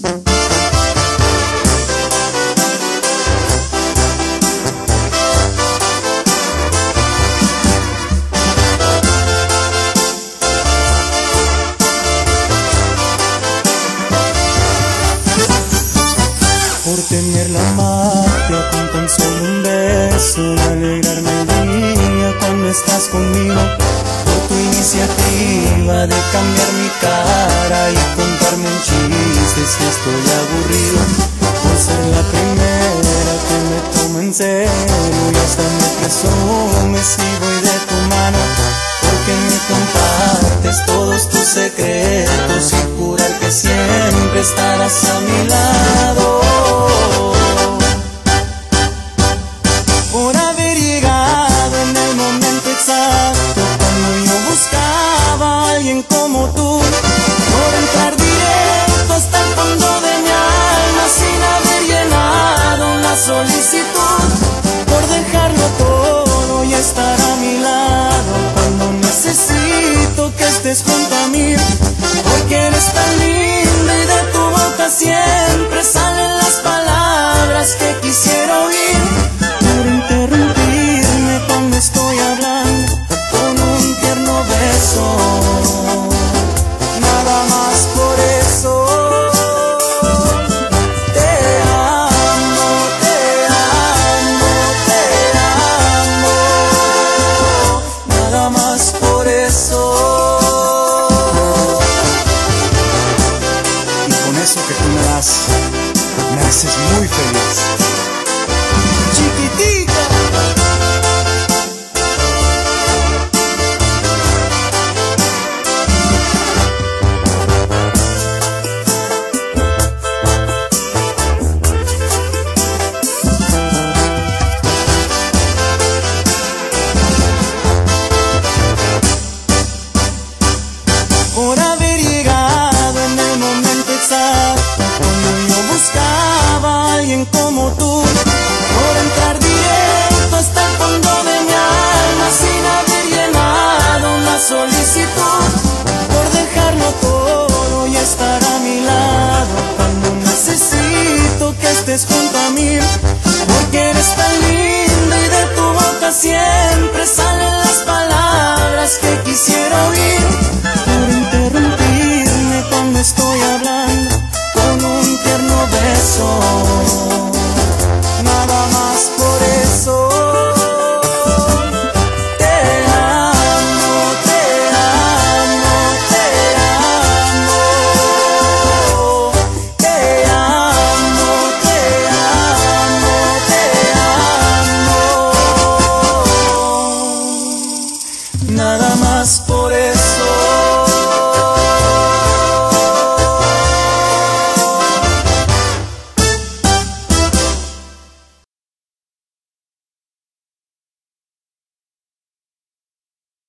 por tenerla magia de cambiar mi cara y contarme un chiste si estoy aburrido, por ser la primera que me toma en serio y hasta me presumes si voy de tu mano, porque me compartes todos tus secretos y jurar que siempre estarás a mi lado. Junto a mí, porque eres tan linda y de tu boca siempre salen las palabras que quisiera oír por interrumpirme cuando estoy hablando con un tierno beso. Que tú me das, me haces muy feliz. Por entrar directo hasta el fondo de mi alma sin haber llenado una solicitud, por dejarlo todo y estar a mi lado cuando necesito que estés junto a mí,